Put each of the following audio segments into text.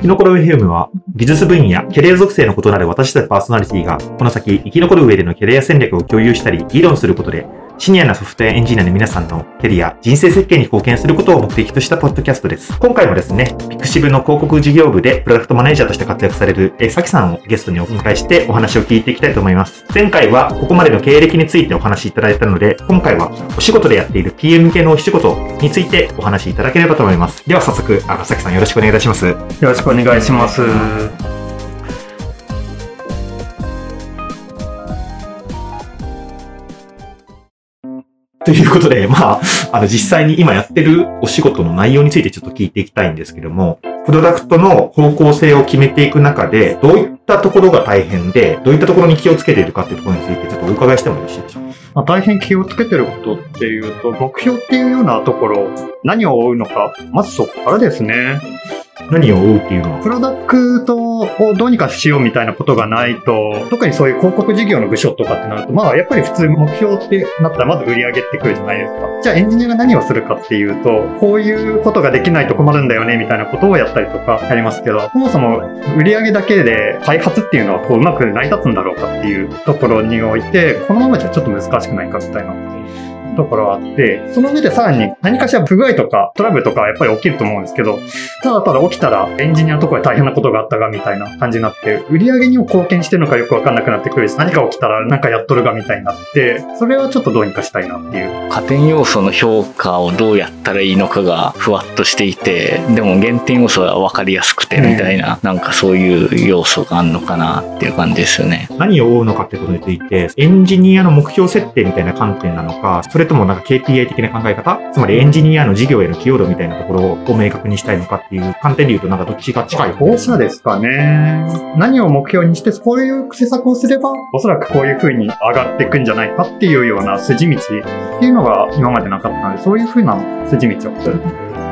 生き残る FM は、技術分野、キャリア属性の異なる私たちパーソナリティが、この先生き残る上でのキャリア戦略を共有したり、議論することで、シニアなソフトウェアエンジニアの皆さんのキャリア、人生設計に貢献することを目的としたポッドキャストです。今回もですね、ピクシブの広告事業部でプロダクトマネージャーとして活躍される、えさきさんをゲストにお迎えしてお話を聞いていきたいと思います。前回はここまでの経歴についてお話しいただいたので、今回はお仕事でやっている PM 系のお仕事についてお話しいただければと思います。では早速、あさきさんよろしくお願いいたします。よろしくお願いします。ということで、まあ、あの、実際に今やってるお仕事の内容についてちょっと聞いていきたいんですけども、プロダクトの方向性を決めていく中で、どういったところが大変で、どういったところに気をつけているかっていうところについて、ちょっとお伺いしてもよろしいでしょうか？まあ、大変気をつけてることっていうと、目標っていうようなところ、何を追うのか、まずそこからですね。何を追うっていうのは？プロダクトをどうにかしようみたいなことがないと、特にそういう広告事業の部署とかってなると、まあやっぱり普通目標ってなったらまず売り上げってくるじゃないですか。じゃあエンジニアが何をするかっていうと、こういうことができないと困るんだよねみたいなことをやったりとかやりますけど、そもそも売り上げだけで開発っていうのはこううまく成り立つんだろうかっていうところにおいて、このままじゃちょっと難しくないかみたいな。ところがあって、その上でさらに何かしら不具合とかトラブルとかやっぱり起きると思うんですけど、ただただ起きたらエンジニアのところで大変なことがあったがみたいな感じになって、売り上げにも貢献してるのかよくわかんなくなってくるし、何か起きたらなんかやっとるがみたいになって、それはちょっとどうにかしたいなっていう。加点要素の評価をどうやったらいいのかがふわっとしていて、でも減点要素は分かりやすくてみたいな、うん、なんかそういう要素があるのかなっていう感じですよね。何を追うのかってことについて、エンジニアの目標設定みたいな観点なのか、それともなんか KPI 的な考え方？つまりエンジニアの事業への寄与度みたいなところを明確にしたいのかっていう観点で言うとなんかどっちが近い後者ですかね。何を目標にして、こういう施策をすれば、おそらくこういう風に上がっていくんじゃないかっていうような筋道っていうのが今までなかったので、そういう風な筋道をする。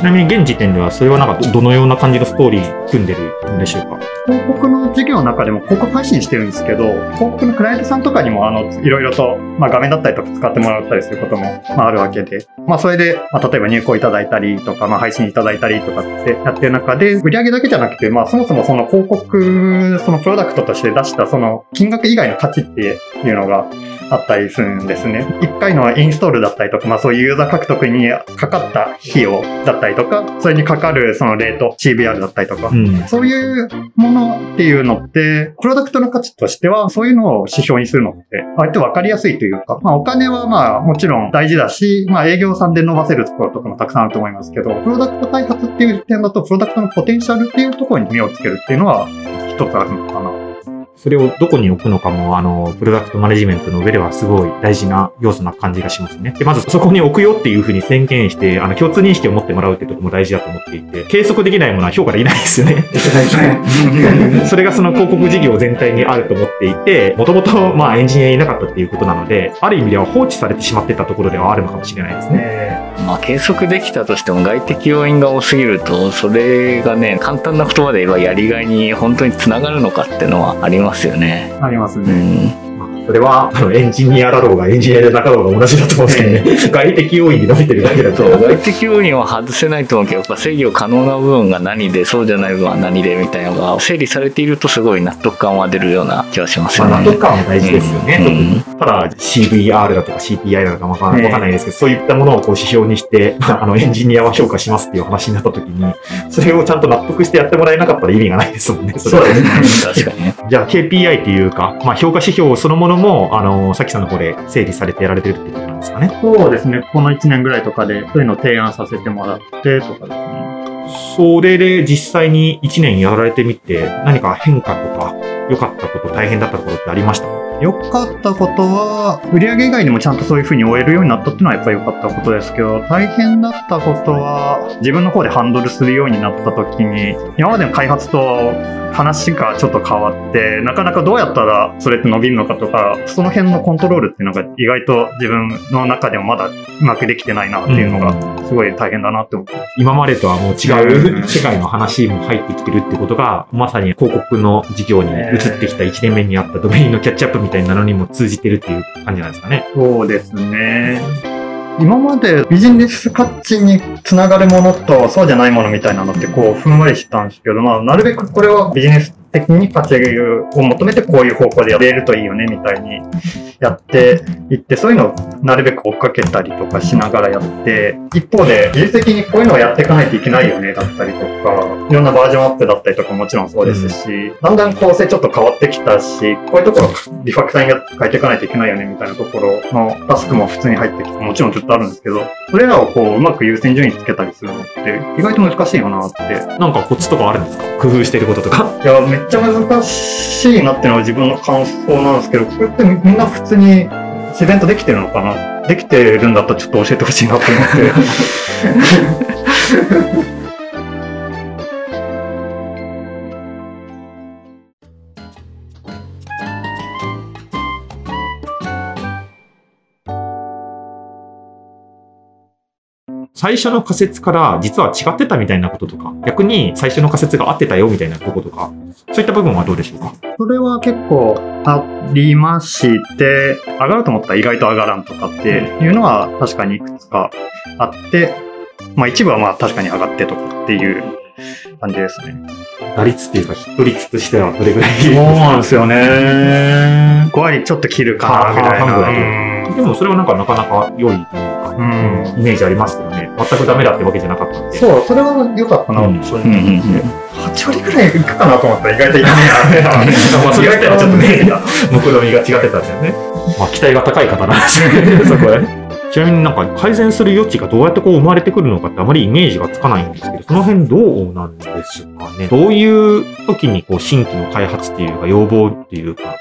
ちなみに現時点ではそれはなんかどのような感じのストーリー組んでるんでしょうか？広告の事業の中でも広告配信してるんですけど、広告のクライアントさんとかにもあの、いろいろと、まあ画面だったりとか使ってもらったりすることも、まああるわけで、まあそれで、まあ例えば入稿いただいたりとか、まあ配信いただいたりとかってやってる中で、売り上げだけじゃなくて、まあそもそもその広告、そのプロダクトとして出したその金額以外の価値っていうのが、あったりするんですね。1回のインストールだったりとか、まあそういうユーザー獲得にかかった費用だったりとか、それにかかるそのレート、CBR だったりとか、うん、そういうものっていうのって、プロダクトの価値としては、そういうのを指標にするのって、割とわかりやすいというか、まあお金はまあもちろん大事だし、まあ営業さんで伸ばせるところとかもたくさんあると思いますけど、プロダクト開発っていう点だと、プロダクトのポテンシャルっていうところに目をつけるっていうのは、一つあるのかなそれをどこに置くのかも、あの、プロダクトマネジメントの上ではすごい大事な要素な感じがしますね。で、まずそこに置くよっていうふうに宣言して、あの、共通認識を持ってもらうっていうところも大事だと思っていて、計測できないものは評価できないですよね。それがその広告事業全体にあると思っていて、もともと、まあ、エンジニアいなかったっていうことなので、ある意味では放置されてしまってたところではあるのかもしれないですね。まあ、計測できたとしても外的要因が多すぎると、それがね、簡単な言葉で言えばやりがいに本当につながるのかっていうのはありますよね。ありますね。うんそれは、あの、エンジニアだろうが、エンジニアでなかろうが同じだと思うんですけどね。外的要因に伸びてるだけだと。外的要因は外せないと思うけど、やっぱ制御可能な部分が何で、そうじゃない部分は何でみたいなのが整理されているとすごい納得感は出るような気はしますよね。まあ、納得感も大事ですよね。うん、ただ CVR だとか CPI だとかわかんないですけど、そういったものをこう指標にして、あの、エンジニアは評価しますっていう話になった時に、それをちゃんと納得してやってもらえなかったら意味がないですもんね。そうですね。確かに。じゃあ KPI っていうか、まあ評価指標そのものも、あの、さきさんの方で整理されてやられてるってことなんですかね？そうですね。この1年ぐらいとかで、そういうのを提案させてもらってとかですね。それで実際に1年やられてみて、何か変化とか、良かったこと、大変だったことってありました？良かったことは、売上以外にもちゃんとそういう風に終えるようになったっていうのはやっぱり良かったことですけど、大変だったことは、自分の方でハンドルするようになった時に、今までの開発と話がちょっと変わって、なかなかどうやったらそれって伸びるのかとか、その辺のコントロールっていうのが意外と自分の中でもまだうまくできてないなっていうのが、すごい大変だなって思ってます。今までとはもう違う世界の話も入ってきてるってことが、まさに広告の事業に移ってきた1年目にあったドメインのキャッチアップみたいなのにも通じてるっていう感じなんですかね。そうですね。今までビジネス価値につながるものとそうじゃないものみたいなのってこうふんわりしたんですけど、まあなるべくこれはビジネス的に価値を求めてこういう方向でやれるといいよねみたいにやっていって、そういうのをなるべく追っかけたりとかしながらやって、一方で技術的にこういうのをやっていかないといけないよねだったりとか、いろんなバージョンアップだったりとかもちろんそうですし、だんだん構成ちょっと変わってきたし、こういうところリファクタリング変えていかないといけないよねみたいなところのタスクも普通に入ってきて、もちろんずっとあるんですけど、それらをこううまく優先順位つけたりするのって意外と難しいよなって。なんかコツとかあるんですか？工夫してることとか？いや、めっちゃ難しいなっていうのは自分の感想なんですけど、これってみんな普通に自然とできてるのかな？できてるんだったらちょっと教えてほしいなと思って。最初の仮説から実は違ってたみたいなこととか、逆に最初の仮説が合ってたよみたいなとことか、そういった部分はどうでしょうか？それは結構ありまして、上がると思ったら意外と上がらんとかっていうのは確かにいくつかあって、まあ一部はまあ確かに上がってとかっていう感じですね。打率っていうか、ヒット率としてはどれぐらい？そうなんですよね。5割ちょっと切るかなみたいな。でもそれはなんかなかなか良いうんイメージありますけどね。全くダメだってわけじゃなかったんで。そう、それは良かったな、うん正直うんうんうん8割くらいいくかなと思ったら意外といかねえな。まあそれ自体はちょっとね、目論みが違ってたんだよね。まあ期待が高い方なんですね、そこはね。ちなみになんか改善する余地がどうやってこう生まれてくるのかってあまりイメージがつかないんですけど、その辺どうなんですかね。どういう時にこう新規の開発っていうか要望っていうか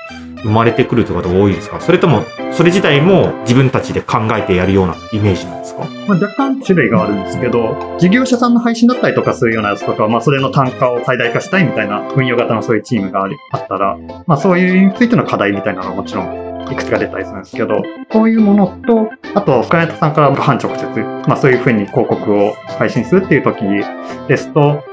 生まれてくるという方が多いですか？それともそれ自体も自分たちで考えてやるようなイメージなんですか？まあ、若干種類があるんですけど、事業者さんの配信だったりとかするようなやつとか、まあ、それの単価を最大化したいみたいな運用型のそういうチームがあったら、まあ、そういうについての課題みたいなのはもちろんいくつか出たりするんですけど、そういうものと、あと、クライアントさんから半直接、まあ、そういうふうに広告を配信するっていう時ですと、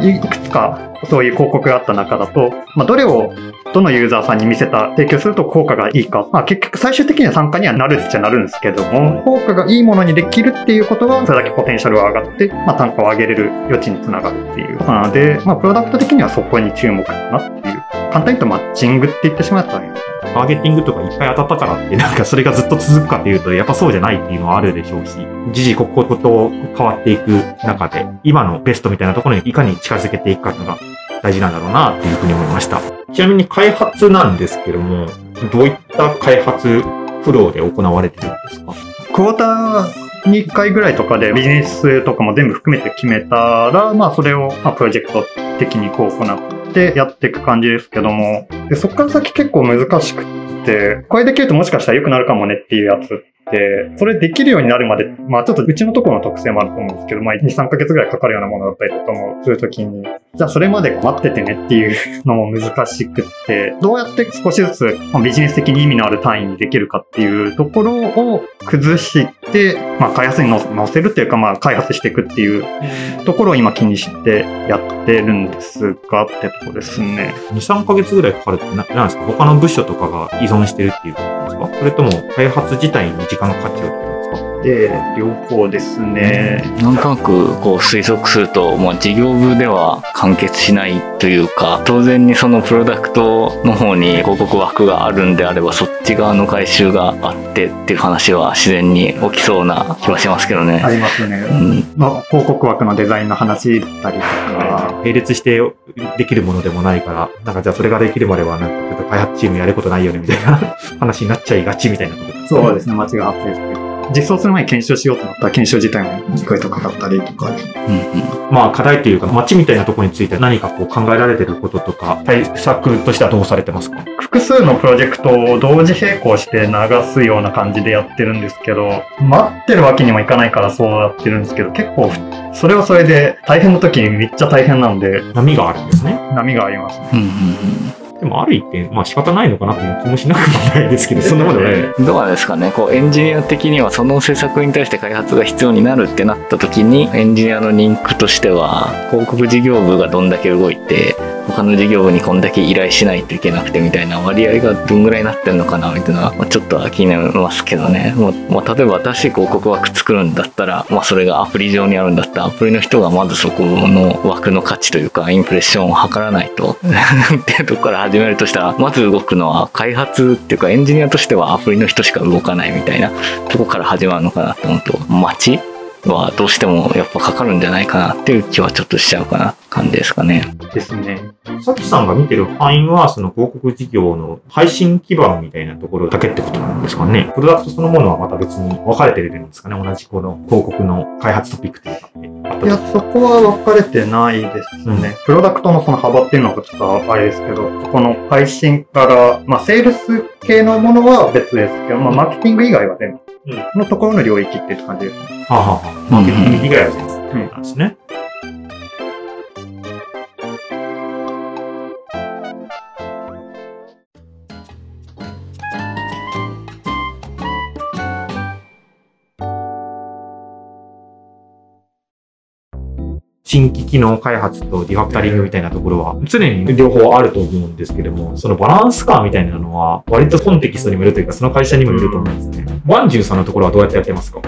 いくつかそういう広告があった中だと、まあ、どれをどのユーザーさんに見せた、提供すると効果がいいか。まあ結局最終的には参加にはなるっちゃなるんですけども、効果がいいものにできるっていうことは、それだけポテンシャルが上がって、まあ単価を上げれる余地につながるっていうことなので、まあプロダクト的にはそこに注目かなっていう。簡単に言うとマッチングって言ってしまったらいいのかなターゲティングとかいっぱい当たったからって、なんかそれがずっと続くかっていうと、やっぱそうじゃないっていうのはあるでしょうし、時々ここと変わっていく中で、今のベストみたいなところにいかに近づけていくかっていうのが大事なんだろうなっていうふうに思いました。ちなみに開発なんですけども、どういった開発フローで行われてるんですか？クォーターに1回ぐらいとかでビジネスとかも全部含めて決めたら、まあそれをまプロジェクト的にこう行ってやっていく感じですけども、でそこから先結構難しくって、これできるともしかしたら良くなるかもねっていうやつ、それできるようになるまで、まあちょっとうちのところの特性もあると思うんですけど、まあ2、3ヶ月ぐらいかかるようなものだったりとかもするときに、じゃあそれまで待っててねっていうのも難しくって、どうやって少しずつまあビジネス的に意味のある単位にできるかっていうところを崩して、まあ開発にの乗せるっていうか、まあ開発していくっていうところを今気にしてやってるんですがってとこですね。2、3ヶ月ぐらいかかるってな、なんですか？他の部署とかが依存してるっていうですか？それとも開発自体に時間がかかっちゃうで両方ですね。なんとなくこう推測すると、まあ、事業部では完結しないというか当然にそのプロダクトの方に広告枠があるんであればそっち側の回収があってっていう話は自然に起きそうな気はしますけどあね。りますね。うんの広告枠のデザインの話だったりとか、並列してできるものでもないから、なんかじゃあそれができるまでは、なんかちょっと開発チームやることないよねみたいな話になっちゃいがちみたいなことですかそうですね、間違い発生して。実装する前に検証しようと思ったら、検証自体も1回とかかったりとか。うんうんまあ課題というか、街みたいなところについて何かこう考えられてることとか、対策としてはどうされてますか？複数のプロジェクトを同時並行して流すような感じでやってるんですけど、待ってるわけにもいかないからそうやってるんですけど、結構、それはそれで大変な時にめっちゃ大変なんで、波があるんですね。波がありますね。うんうんでもある一点、まあ仕方ないのかなっていう気もしなくもないですけど、そんなことない。うんどうなんですかね？こうエンジニア的にはその施策に対して開発が必要になるってなった時にエンジニアのリンクとしては広告事業部がどんだけ動いて他の事業部にこんだけ依頼しないといけなくてみたいな割合がどんぐらいになってんのかなみたいな、まあ、ちょっとは気になりますけどね、まあまあ、例えば新しい広告枠作るんだったら、まあ、それがアプリ上にあるんだったらアプリの人がまずそこの枠の価値というかインプレッションを測らないと っていうとこから始めるとしたらまず動くのは開発っていうかエンジニアとしてはアプリの人しか動かないみたいなとこから始まるのかなと思うと街はどうしてもやっぱかかるんじゃないかなっていう気はちょっとしちゃうかな感じですかね。ですね。さきさんが見てる範囲は、その広告事業の配信基盤みたいなところだけってことなんですかね。プロダクトそのものはまた別に分かれてるんですかね。同じこの広告の開発トピックというかいや、そこは分かれてないですね。うん、プロダクトのその幅っていうのがちょっとあれですけど、この配信から、まあ、セールス系のものは別ですけど、まあ、マーケティング以外は全部。のところの領域っていう感じですね。はあ、はあ、マーケティング以外は全部なんですね。新規機能開発とリファクタリングみたいなところは常に両方あると思うんですけども、そのバランス感みたいなのは割とコンテキストにもよるというか、その会社にもよると思うんですね。ワンジューさんのところはどうやってやってますか？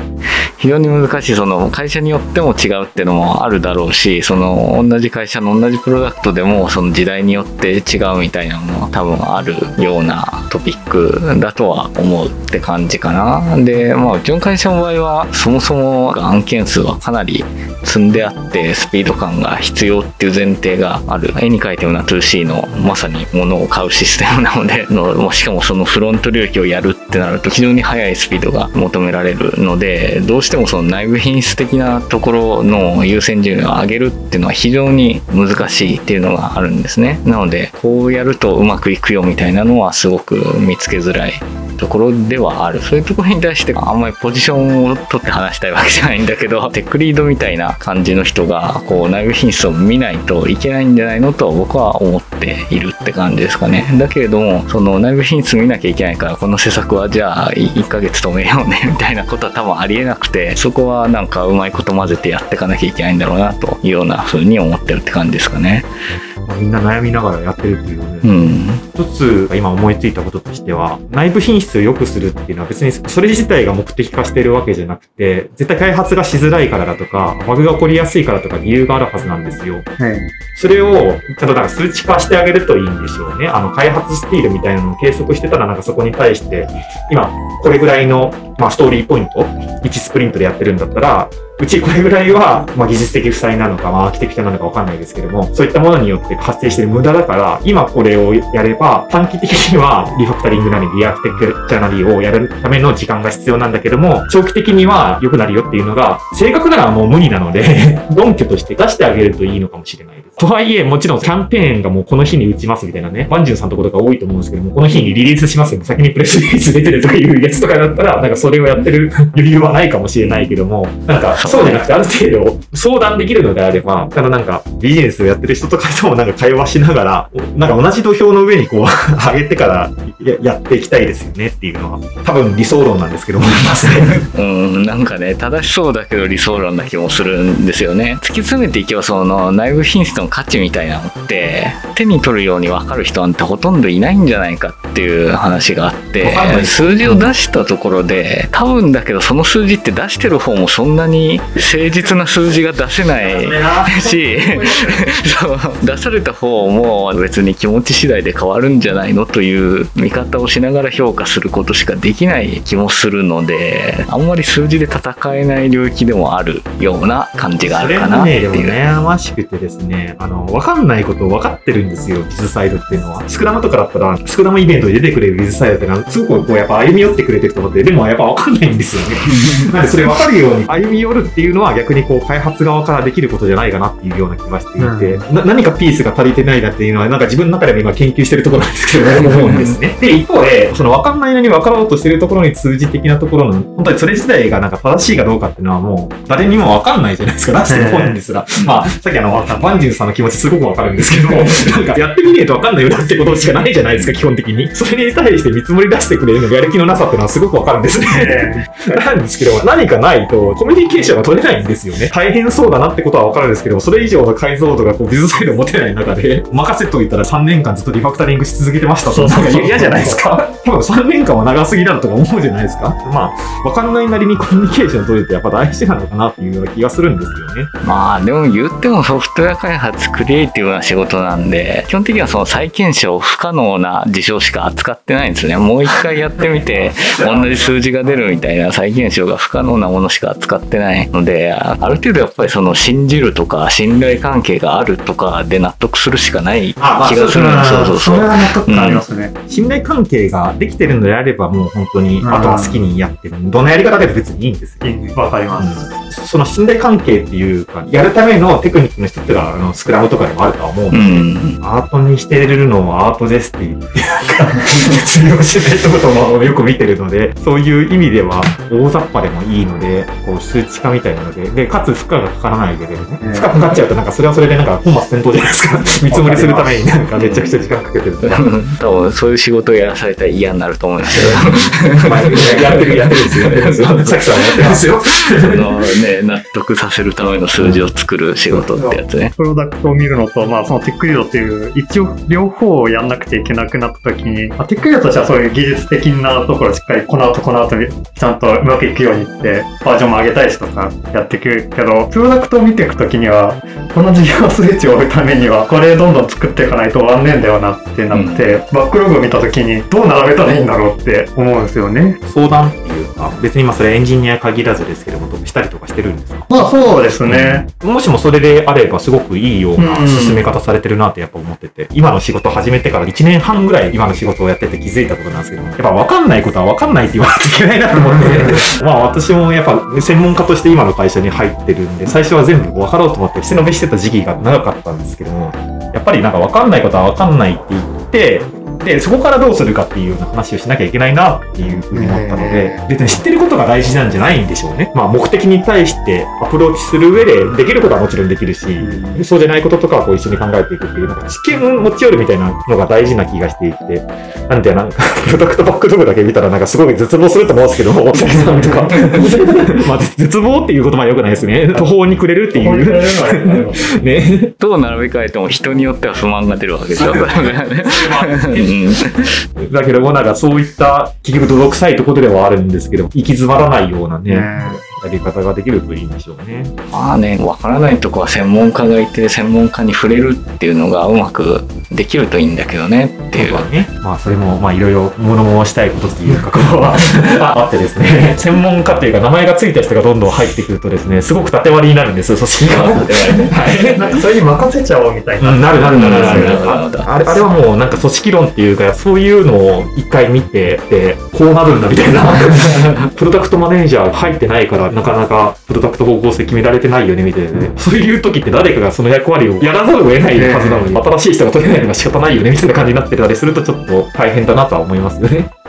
非常に難しい、その会社によっても違うっていうのもあるだろうし、その同じ会社の同じプロダクトでもその時代によって違うみたいなのも多分あるようなトピックだとは思うって感じかな。で、まあうちの会社の場合はそもそも案件数はかなり積んであってスピード感が必要っていう前提がある。絵に描いたような 2C のまさに物を買うシステムなので のしかもそのフロント領域をやるってなると非常に速いスピードが求められるのでどうしてもその内部品質的なところの優先順位を上げるっていうのは非常に難しいっていうのがあるんですね。なのでこうやるとうまくいくよみたいなのはすごく見つけづらい。ところではあるそういうところに対してあんまりポジションを取って話したいわけじゃないんだけどテックリードみたいな感じの人がこう内部品質を見ないといけないんじゃないのと僕は思っているって感じですかねだけれどもその内部品質見なきゃいけないからこの施策はじゃあ1ヶ月止めようね みたいなことは多分ありえなくてそこはなんかうまいこと混ぜてやっていかなきゃいけないんだろうなというような風に思ってるって感じですかね。まあ、みんな悩みながらやってるっていうので、うん、一つ今思いついたこととしては、内部品質を良くするっていうのは別にそれ自体が目的化してるわけじゃなくて、絶対開発がしづらいからだとか、バグが起こりやすいからとか理由があるはずなんですよ。はいそれを、ちゃんとなんか数値化してあげるといいんでしょうね。あの、開発スピードみたいなのを計測してたら、なんかそこに対して、今、これぐらいの、まあ、ストーリーポイント、1スプリントでやってるんだったら、うちこれぐらいは、まあ、技術的負債なのか、まあ、アーキテクチャなのかわかんないですけども、そういったものによって発生してる無駄だから、今これをやれば、短期的にはリファクタリングなり、リアーキテクチャなりをやるための時間が必要なんだけども、長期的には良くなるよっていうのが、正確ならもう無理なので 論拠として出してあげるといいのかもしれないです。とはいえ、もちろんキャンペーンがもうこの日に打ちますみたいなね、ワンジュンさんとことか多いと思うんですけども、この日にリリースしますよ、先にプレスリリース出てるとかいうやつとかだったら、なんかそれをやってる余裕はないかもしれないけども、なんかそうじゃなくてある程度相談できるのであれば、ただなんかビジネスをやってる人とかともなんか会話しながら、なんか同じ土俵の上にこう 上げてからやっていきたいですよねっていうのは、多分理想論なんですけど思いますね。うん、なんかね、正しそうだけど理想論な気もするんですよね。突き詰めていけばその内部品質の価値みたいなのって、手に取るように分かる人なんてほとんどいないんじゃないかっていう話があって、数字を出したところで、多分だけどその数字って出してる方もそんなに誠実なな数字が出せないし出された方も別に気持ち次第で変わるんじゃないのという見方をしながら評価することしかできない気もするのであんまり数字で戦えない領域でもあるような感じがあるかなっていう。悩ましくてですね、あの、わかんないことを分かってるんですよ、ビズサイドっていうのは。スクラムとかだったら、スクラムイベントに出てくれるビズサイドってのは、すごくこう、やっぱ歩み寄ってくれてると思って、でもやっぱ分かんないんですよね。なんでそれ分かるように歩み寄るっていうのは逆にこう、開発側からできることじゃないかなっていうような気がしていて、うん、な何かピースが足りてないなっていうのは、なんか自分の中でも今研究してるところなんですけど、思うんですね。で、一方で、その分かんないのに分かろうとしてるところに通じ的なところの、本当にそれ自体がなんか正しいかどうかっていうのはもう、誰にも分かんないじゃないですか、出してる本人ですら。まあ、さっきあの、バンジューさんの気持ちすごくわかるんですけど、なんかやってみねえとわかんないよなってことしかないじゃないですか、基本的に。それに対して見積もり出してくれるのやる気のなさっていうのはすごくわかるんですね。なんですけど、何かないとコミュニケーションが取れないんですよね。大変そうだなってことはわかるんですけど、それ以上の解像度がこうビズサイド持てない中で、任せといたら3年間ずっとリファクタリングし続けてましたと。なんか嫌じゃないですか。多分3年間は長すぎだとか思うじゃないですか。まあ、わかんないなりにコミュニケーション取れてやっぱ大事なのかなっていうような気がするんですよね。まあでも言ってもソフトウェア開発クリエイティブな仕事なんで、基本的にはその再検証不可能な事象しか扱ってないんですね。もう一回やってみて、同じ数字が出るみたいな再検証が不可能なものしか扱ってないので、ある程度やっぱりその信じるとか信頼関係があるとかで納得するしかない気がするんです。そうそうそう。れは納得感ありますね。信頼関係ができてるのであれば、もう本当に、あとは好きにやってる。どんなやり方でも別にいいんですよ。わかります。うんその信頼関係っていうか、やるためのテクニックの一つが、あの、スクラムとかでもあるとは思うんですうん。アートにしてるのはアートですって言って、なんか、通用しないとこともよく見てるので、そういう意味では大雑把でもいいので、こう数値化みたいなので、で、かつ負荷がかからないレベルね。うん負荷かかっちゃうとなんかそれはそれでなんか本末転倒じゃないですか。見積もりするためになんかめちゃくちゃ時間かけてるとか。多分そういう仕事をやらされたら嫌になると思うんですけど。ま あやってるやってるんですよ。やってるんですよ。さきさんはやってますよ。そのね、納得させるための数字を作る仕事ってやつね。プロダクトを見るのと、まあ、そのテックリードっていう、一応両方をやんなくちゃいけなくなった時に、まあ、テックリードとしてはそういう技術的なところをしっかりこの後この後ちゃんとうまくいくようにって、バージョンも上げたりとかやっていくけど、プロダクトを見ていく時には、この事業数値を追うためには、これどんどん作っていかないと終わんねえんだよなってなって、バックログを見た時にどう並べたらいいんだろうって思うんですよね。相談っていうか、別にまあそれエンジニア限らずですけども、したりとかしてるんですか？まあそうですね。もしもそれであればすごくいいようなうん進め方されてるなってやっぱ思ってて、今の仕事始めてから1年半ぐらい今の仕事をやってて気づいたことなんですけど、やっぱ分かんないことは分かんないって言わなきゃいけないなと思って、まあ私もやっぱ専門家として今の会社に入ってるんで、最初は全部分かろうと思って背伸びしてた時期が長かったんですけども、やっぱりなんか分かんないことは分かんないって言って、で、そこからどうするかっていうような話をしなきゃいけないなっていうふうに思ったので、別に知ってることが大事なんじゃないんでしょうね。まあ目的に対してアプローチする上でできることはもちろんできるし、そうじゃないこととかはこう一緒に考えていくっていう、なんか知見を持ち寄るみたいなのが大事な気がしていて、なんでなんか、プロダクトバックログだけ見たらなんかすごい絶望すると思うんですけど、大崎さんとか。まあ絶望っていう言葉は良くないですね。途方に暮れるっていう。ね。どう並べ替えても人によっては不満が出るわけでしょ。だけどもなんかそういった結局泥臭いところではあるんですけど、行き詰まらないようなね、やり方ができるといいんでしょうね。まあね、わからないとこは専門家がいて、専門家に触れるっていうのがうまくできるといいんだけどねっていう。ね。まあそれもまあいろいろ物申したいことっていうか、こうは あってですね、専門家っていうか名前がついた人がどんどん入ってくるとですね、すごく縦割りになるんですよ、組織が。はい。なんかそれに任せちゃおうみたいな。うんなるなるなるなるなるなるああれあれはもうなんか組織論っていうかそういうのを一回見てでこうなるんだみたいな プロダクトマネージャー入ってないからなかなかプロダクト方向性決められてないよねみたいなね そういう時って誰かがその役割をやらざるを得ないはずなのに新しい人が取れないのが仕方ないよねみたいな感じになってたりするとちょっと大変だなとは思いますよね。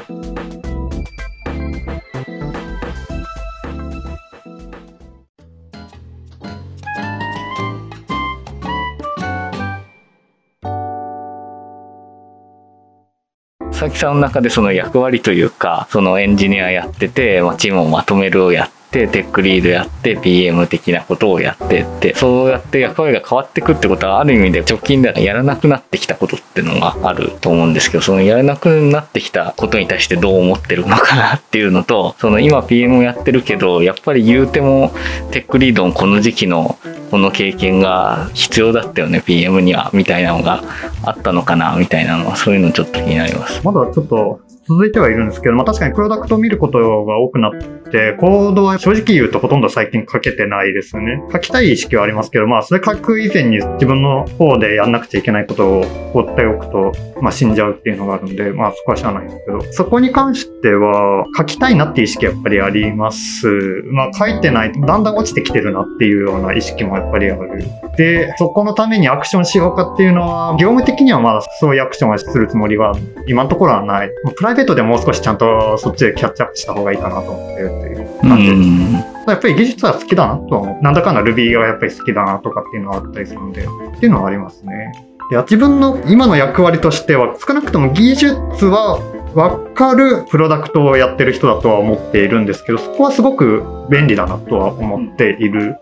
佐々木さんの中でその役割というか、そのエンジニアやってて、まあ、チームをまとめるをやって、テックリードやって、PM 的なことをやってって、そうやって役割が変わってくってことは、ある意味で直近ではやらなくなってきたことってのがあると思うんですけど、そのやらなくなってきたことに対してどう思ってるのかなっていうのと、その今 PM をやってるけど、やっぱり言うてもテックリードのこの時期のこの経験が必要だったよね、PM には、みたいなのがあったのかな、みたいなのは、そういうのちょっと気になります。まだちょっと続いてはいるんですけど、まあ確かにプロダクトを見ることが多くなって、コードは正直言うとほとんど最近書けてないですね。書きたい意識はありますけど、まあそれ書く以前に自分の方でやんなくちゃいけないことを放っておくと、まあ死んじゃうっていうのがあるんで、まあそこはしゃあないんですけど、そこに関しては書きたいなっていう意識やっぱりあります。まあ書いてないと、だんだん落ちてきてるなっていうような意識もやっぱりある。で、そこのためにアクションしようかっていうのは、業務的にはまだそういうアクションはするつもりは今のところはない。プライベートでもう少しちゃんとそっちでキャッチアップした方がいいかなと思ってるっていうう感じです。んやっぱり技術は好きだなとは思う。なんだかんだ Ruby がやっぱり好きだなとかっていうのはあったりするので、っていうのはありますね。で自分の今の役割としては、少なくとも技術は分かるプロダクトをやってる人だとは思っているんですけど、そこはすごく便利だなとは思っている。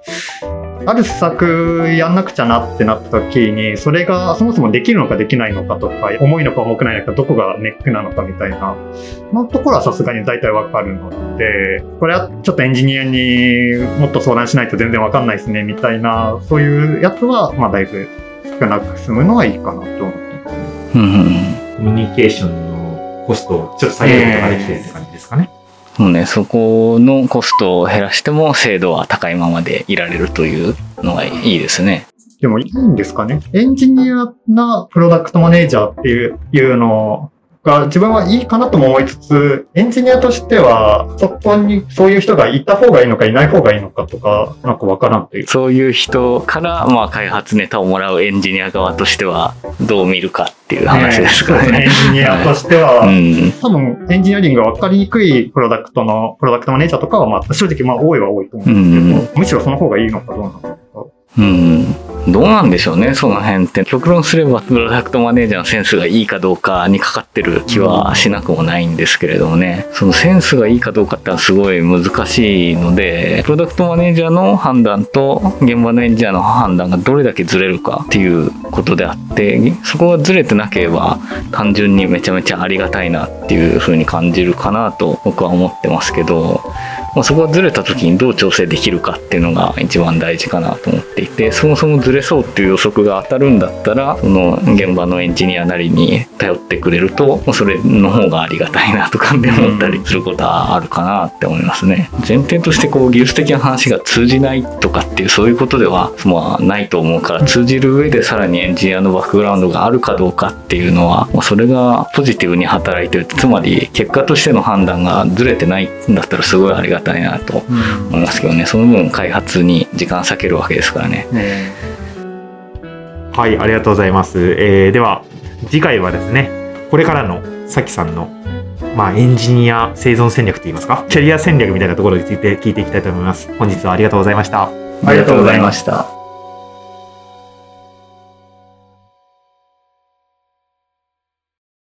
ある施策やんなくちゃなってなった時に、それがそもそもできるのかできないのかとか、重いのか重くないのか、どこがネックなのかみたいな、そのところはさすがに大体わかるので、これはちょっとエンジニアにもっと相談しないと全然わかんないですね、みたいな、そういうやつは、まあだいぶ少なく済むのはいいかなと思ってますね。うんうんコミュニケーションのコストをちょっと下げることができてるって感じ。もうね、そこのコストを減らしても精度は高いままでいられるというのがいいですね。でもいいんですかね？エンジニアなプロダクトマネージャーっていういうのが自分はいいかなとも思いつつ、エンジニアとしてはそこにそういう人がいた方がいいのかいない方がいいのかとか、なんかわからんという。そういう人から、まあ、開発ネタをもらうエンジニア側としてはどう見るかっていう話ですかねね。エンジニアとしては、う ん。多分エンジニアリングが分かりにくいプロダクトの、プロダクトマネージャーとかは、まあ正直まあ多いは多いと思うんですけど、むしろその方がいいのかどうなのか。うん。どうなんでしょうね、その辺って。極論すれば、プロダクトマネージャーのセンスがいいかどうかにかかってる気はしなくもないんですけれどもね。そのセンスがいいかどうかってのはすごい難しいので、プロダクトマネージャーの判断と現場のエンジニアの判断がどれだけずれるかっていうことであって、そこがずれてなければ、単純にめちゃめちゃありがたいなっていう風に感じるかなと僕は思ってますけど、まあ、そこがずれた時にどう調整できるかっていうのが一番大事かなと思っていてそもそもずれそうっていう予測が当たるんだったらその現場のエンジニアなりに頼ってくれるともうそれの方がありがたいなとかって思ったりすることはあるかなって思いますね。前提としてこう技術的な話が通じないとかっていうそういうことではまあないと思うから通じる上でさらにエンジニアのバックグラウンドがあるかどうかっていうのはまあそれがポジティブに働いてるつまり結果としての判断がずれてないんだったらすごいありがたいなと思いますけどねその分開発に時間割けるわけですからね。ねはい、ありがとうございます。えーでは、次回はですね、これからのさきさんの、まあ、エンジニア生存戦略といいますか、キャリア戦略みたいなところについて聞いていきたいと思います。本日はありがとうございました。ありがとうございました。